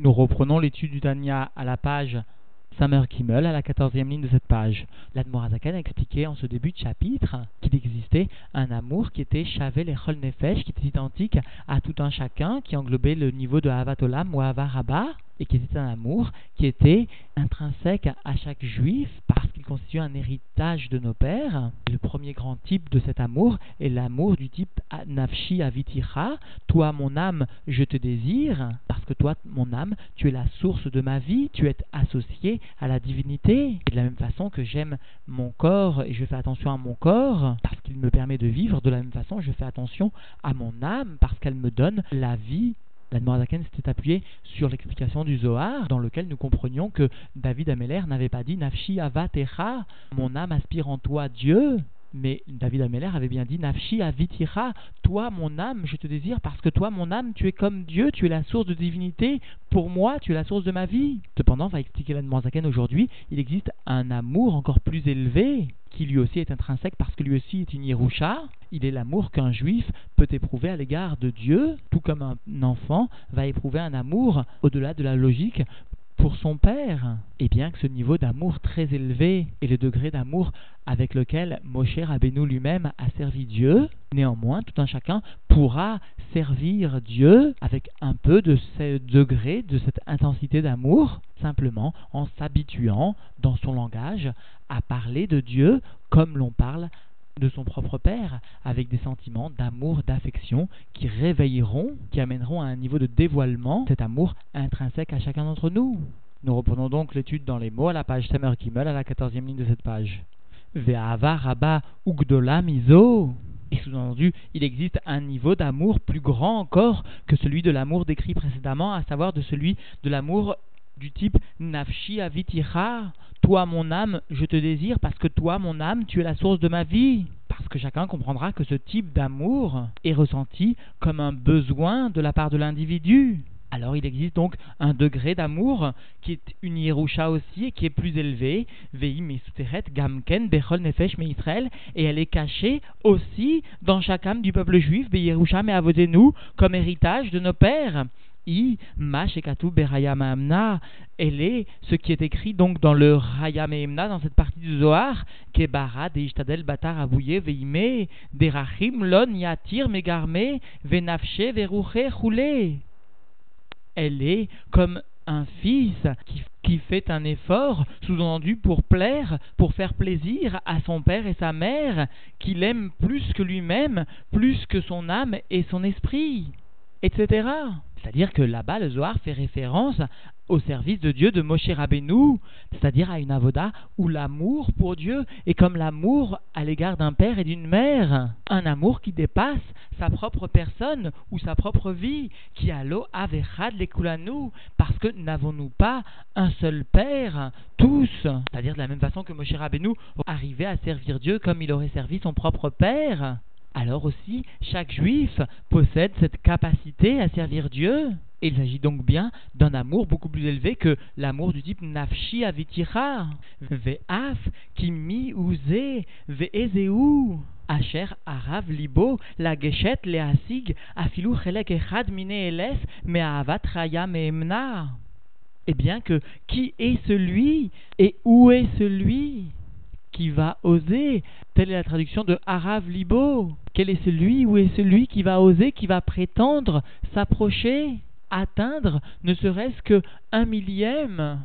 Nous reprenons l'étude du Tanya à la page Samer Kimmel, à la quatorzième ligne de cette page. L'Admorazakan a expliqué en ce début de chapitre qu'il existait un amour qui était Chavel et Nefesh, qui était identique à tout un chacun, qui englobait le niveau de Havatolam ou Havaraba, et qui était un amour qui était intrinsèque à chaque juif parce qu'il constitue un héritage de nos pères. Le premier grand type de cet amour est l'amour du type Nafshi Avitira, toi mon âme, je te désire, parce que toi mon âme, tu es la source de ma vie, tu es associé à la divinité. De la même façon que j'aime mon corps et je fais attention à mon corps parce qu'il me permet de vivre, de la même façon je fais attention à mon âme parce qu'elle me donne la vie la Noirzaken s'était appuyé sur l'explication du Zohar, dans lequel nous comprenions que David Ameller n'avait pas dit Nafshi avatecha, mon âme aspire en toi Dieu, mais David Ameller avait bien dit Nafshi avitira, toi mon âme, je te désire parce que toi mon âme, tu es comme Dieu, tu es la source de divinité, pour moi tu es la source de ma vie. Cependant, va expliquer la Zaken aujourd'hui, il existe un amour encore plus élevé qui lui aussi est intrinsèque parce que lui aussi est une Yerusha. Il est l'amour qu'un juif peut éprouver à l'égard de Dieu, tout comme un enfant va éprouver un amour au-delà de la logique pour son père. Et bien que ce niveau d'amour très élevé et le degré d'amour avec lequel Moshe Rabbeinu lui-même a servi Dieu, néanmoins tout un chacun pourra servir Dieu avec un peu de ce degré, de cette intensité d'amour, simplement en s'habituant dans son langage à parler de Dieu comme l'on parle de son propre père, avec des sentiments d'amour, d'affection qui réveilleront, qui amèneront à un niveau de dévoilement cet amour intrinsèque à chacun d'entre nous. Nous reprenons donc l'étude dans les mots à la page Samer Kimmel, à la quatorzième ligne de cette page. Ve'ava rabba ugdola miso. Et sous-entendu, il existe un niveau d'amour plus grand encore que celui de l'amour décrit précédemment, à savoir de celui de l'amour du type nafshi avitira, toi mon âme, je te désire parce que toi mon âme, tu es la source de ma vie. Parce que chacun comprendra que ce type d'amour est ressenti comme un besoin de la part de l'individu. Alors il existe donc un degré d'amour qui est une Yerusha aussi et qui est plus élevé, Vei Gamken Bechol Nefesh Israël, et elle est cachée aussi dans chaque âme du peuple juif, Yerusha nous comme héritage de nos pères. I, Mashekatu Berayam elle est ce qui est écrit donc dans le Rayam dans cette partie du Zohar, Kebara de Ishtadel Batar Veime, Derachim Lon Yatir Megarme, Venafshe Veruche Choule. Elle est comme un fils qui, qui, fait un effort, sous-entendu pour plaire, pour faire plaisir à son père et sa mère, qu'il aime plus que lui-même, plus que son âme et son esprit, C'est-à-dire que là-bas, le Zohar fait référence au service de Dieu de Moshe Rabbeinu, c'est-à-dire à une avoda où l'amour pour Dieu est comme l'amour à l'égard d'un père et d'une mère, un amour qui dépasse sa propre personne ou sa propre vie, qui a l'eau averad nous parce que n'avons-nous pas un seul père, tous, c'est-à-dire de la même façon que Moshe Rabbeinu arrivait à servir Dieu comme il aurait servi son propre père alors aussi chaque juif possède cette capacité à servir Dieu. il s'agit donc bien d'un amour beaucoup plus élevé que l'amour du type nafshi avitira, ve'af kimi uze ve'ezeu. Asher arav libo la geshet leasig afilu chelek echad mine eles me'avat raya me'emna. Eh bien que qui est celui et où est celui? Qui va oser. Telle est la traduction de Harav Libo. Quel est celui ou est celui qui va oser, qui va prétendre s'approcher, atteindre ne serait-ce que un millième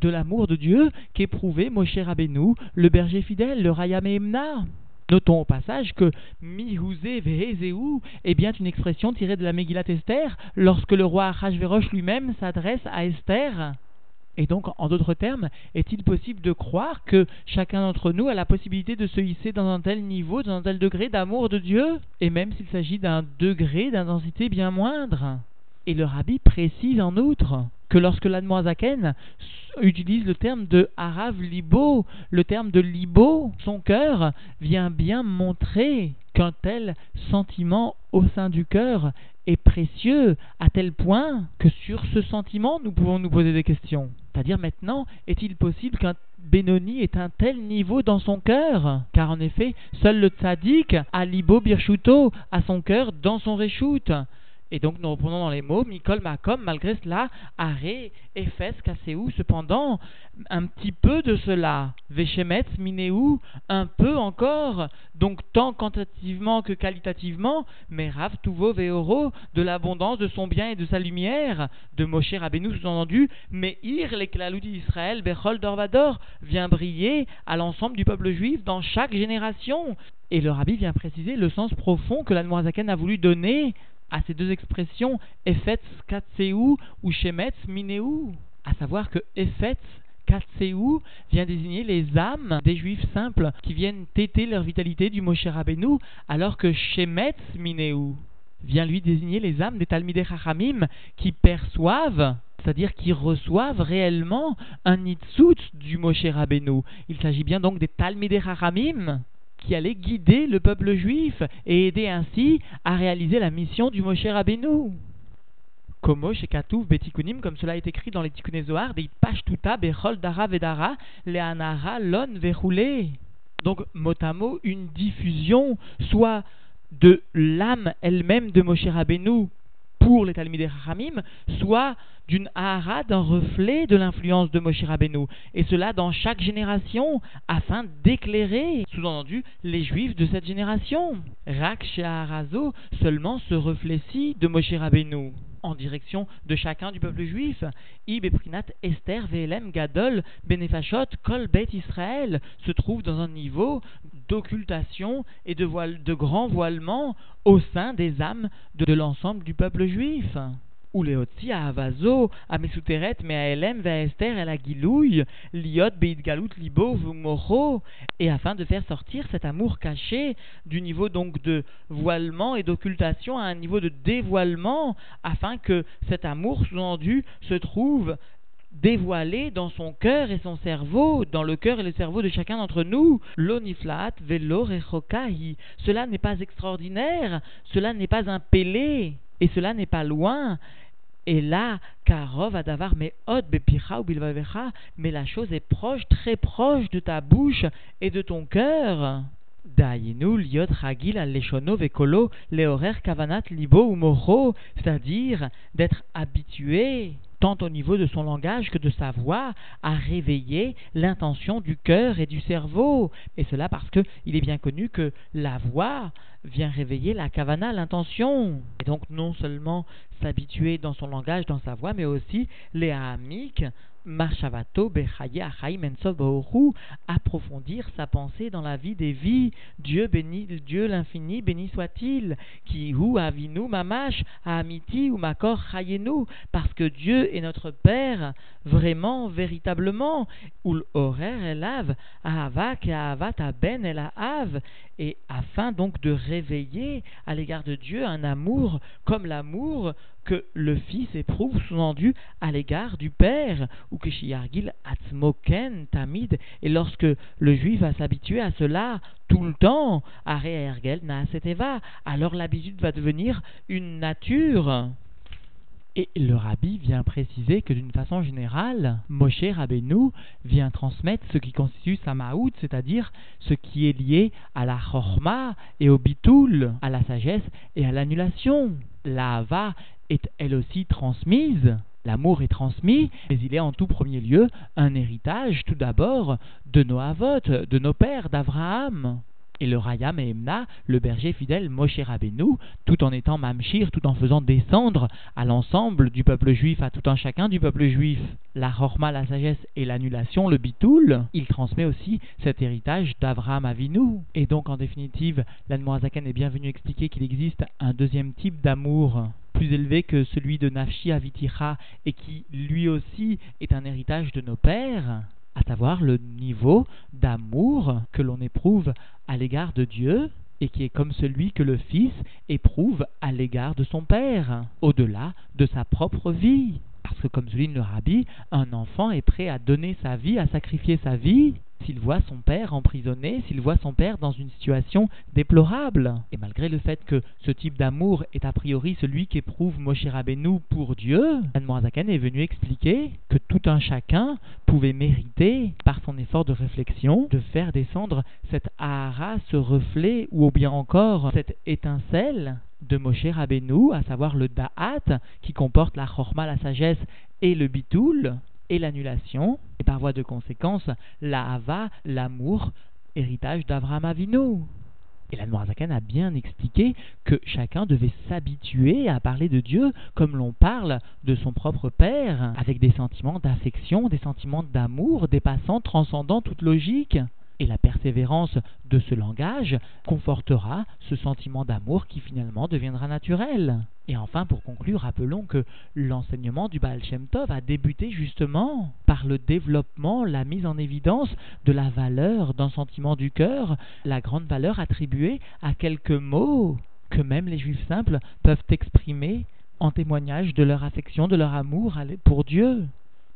de l'amour de Dieu qu'éprouvait Moshe Rabbeinu, le berger fidèle, le Rayam Emna Notons au passage que Mihuzé Vehezeu est bien une expression tirée de la Megillat Esther lorsque le roi Achashverosh lui-même s'adresse à Esther et donc, en d'autres termes, est-il possible de croire que chacun d'entre nous a la possibilité de se hisser dans un tel niveau, dans un tel degré d'amour de Dieu, et même s'il s'agit d'un degré d'intensité bien moindre? Et le rabbi précise en outre que lorsque l'Admoazaken utilise le terme de Harav Libo, le terme de Libo, son cœur vient bien montrer qu'un tel sentiment au sein du cœur est précieux à tel point que sur ce sentiment nous pouvons nous poser des questions. C'est-à-dire maintenant, est-il possible qu'un Benoni ait un tel niveau dans son cœur? Car en effet, seul le tzaddik a libo birchuto à son cœur dans son reshoot. Et donc nous reprenons dans les mots, Mikol Makom, malgré cela, Aré, Ephes, Kaseou, cependant, un petit peu de cela, Veshemet, Minéou, un peu encore, donc tant quantitativement que qualitativement, mais Rav, Tuvo, Veoro, de l'abondance de son bien et de sa lumière, de Moshe Rabbeinu sous-entendu, mais Ir, d'Israël, Bechol Dorvador, vient briller à l'ensemble du peuple juif dans chaque génération. Et le rabbi vient préciser le sens profond que l'Admorazaken a voulu donner à ces deux expressions, Efetz Katseu ou Shemetz Mineu. À savoir que Efetz Katseu vient désigner les âmes des juifs simples qui viennent téter leur vitalité du Moshe Rabbeinu, alors que Shemetz Mineu vient lui désigner les âmes des Talmidei Chachamim qui perçoivent c'est-à-dire qui reçoivent réellement un nitzut du Moshe Rabbeinu. Il s'agit bien donc des Talmidei Chachamim qui allait guider le peuple juif et aider ainsi à réaliser la mission du Moshe Rabbeinu. Komo Shekatouv Betikunim, comme cela est écrit dans les Tikkuné Zohar, des Pashtuta Bechol Dara Vedara, Leanara Lon Verroulé. Donc, mot une diffusion, soit de l'âme elle-même de Moshe Rabbeinu pour les Talmidei Chachamim, soit d'une ahara, d'un reflet de l'influence de Moshe Rabbeinu, et cela dans chaque génération, afin d'éclairer, sous-entendu, les Juifs de cette génération. Rak Sheharazo, seulement ce reflet-ci de Moshe Rabbeinu en direction de chacun du peuple juif. Ib Prinat Esther Velem Gadol Benefashot Kol Bet Israël se trouve dans un niveau d'occultation et de grand voilement au sein des âmes de, l'ensemble du peuple juif. Mesuteret, mais à Elem, Esther et la Gilouille, Liot, Beidgalut, Libo, Vumoro, et afin de faire sortir cet amour caché du niveau donc de voilement et d'occultation à un niveau de dévoilement, afin que cet amour sous-entendu se trouve dévoilé dans son cœur et son cerveau, dans le cœur et le cerveau de chacun d'entre nous. L'oniflat velo rechokai. Cela n'est pas extraordinaire, cela n'est pas un et cela n'est pas loin. Et là, Karov Adavar mais Bepicha ou mais la chose est proche, très proche de ta bouche et de ton cœur. Daïnu liot ragil al leshono vekolo leorer kavanat libo ou moro, c'est-à-dire d'être habitué tant au niveau de son langage que de sa voix, à réveiller l'intention du cœur et du cerveau. Et cela parce que il est bien connu que la voix vient réveiller la kavana, l'intention. Et donc non seulement s'habituer dans son langage, dans sa voix, mais aussi les hamiques Approfondir sa pensée dans la vie des vies. Dieu béni, Dieu l'infini, béni soit-il, qui ou avinu mamash, amiti ou makor chayenu, parce que Dieu est notre Père, vraiment, véritablement, ul horer elav, ahava ke ahavat ben el et afin donc de réveiller à l'égard de Dieu un amour comme l'amour que le Fils éprouve sous-entendu à l'égard du Père, ou que Shiargil Atzmoken Tamid, et lorsque le Juif va s'habituer à cela tout le temps, Are Ergel Naaseteva, alors l'habitude va devenir une nature. Et le rabbi vient préciser que d'une façon générale, Moshe Rabbeinu vient transmettre ce qui constitue sa maout, c'est-à-dire ce qui est lié à la chorma et au bitoul, à la sagesse et à l'annulation. La hava est elle aussi transmise. L'amour est transmis, mais il est en tout premier lieu un héritage tout d'abord de nos avots, de nos pères, d'Abraham et le Rayam et Emna, le berger fidèle Moshe Rabbeinu, tout en étant Mamshir, tout en faisant descendre à l'ensemble du peuple juif, à tout un chacun du peuple juif, la Chorma, la sagesse et l'annulation, le Bitoul, il transmet aussi cet héritage d'Avraham Avinu. Et donc, en définitive, l'Anmoazakan est bien venu expliquer qu'il existe un deuxième type d'amour plus élevé que celui de Nafshi Aviticha et qui lui aussi est un héritage de nos pères à savoir le niveau d'amour que l'on éprouve à l'égard de Dieu et qui est comme celui que le Fils éprouve à l'égard de son Père, au-delà de sa propre vie. Parce que comme souligne le rabbi, un enfant est prêt à donner sa vie, à sacrifier sa vie s'il voit son père emprisonné, s'il voit son père dans une situation déplorable. Et malgré le fait que ce type d'amour est a priori celui qu'éprouve Moshe Rabbeinu pour Dieu, Anne est venu expliquer que tout un chacun pouvait mériter, par son effort de réflexion, de faire descendre cette ahara, ce reflet, ou bien encore cette étincelle de Moshe Rabbeinu, à savoir le Da'at, qui comporte la Chorma, la sagesse, et le Bitoul, et l'annulation, et par voie de conséquence, la Hava, l'amour, héritage d'Avraham Avinu. Et la Noirzakan a bien expliqué que chacun devait s'habituer à parler de Dieu comme l'on parle de son propre Père, avec des sentiments d'affection, des sentiments d'amour dépassant, transcendant toute logique. Et la persévérance de ce langage confortera ce sentiment d'amour qui finalement deviendra naturel. Et enfin, pour conclure, rappelons que l'enseignement du Baal Shem Tov a débuté justement par le développement, la mise en évidence de la valeur d'un sentiment du cœur, la grande valeur attribuée à quelques mots que même les juifs simples peuvent exprimer en témoignage de leur affection, de leur amour pour Dieu.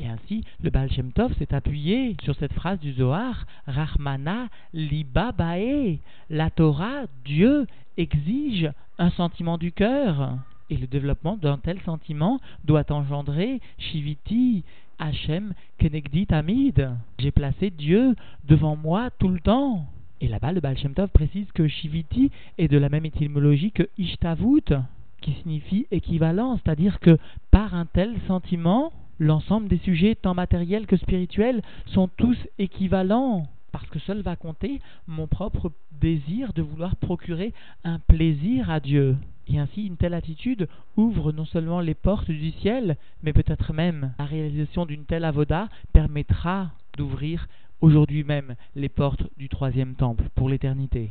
Et ainsi, le Baal Shem Tov s'est appuyé sur cette phrase du Zohar, Rahmana liba bae. La Torah, Dieu, exige un sentiment du cœur. Et le développement d'un tel sentiment doit engendrer Shiviti, Hachem, Kenegdi Tamid. J'ai placé Dieu devant moi tout le temps. Et là-bas, le Baal Shem Tov précise que Shiviti est de la même étymologie que Ishtavut, qui signifie équivalent, c'est-à-dire que par un tel sentiment, l'ensemble des sujets, tant matériels que spirituels, sont tous équivalents, parce que seul va compter mon propre désir de vouloir procurer un plaisir à Dieu. Et ainsi, une telle attitude ouvre non seulement les portes du ciel, mais peut-être même la réalisation d'une telle avoda permettra d'ouvrir aujourd'hui même les portes du troisième temple pour l'éternité.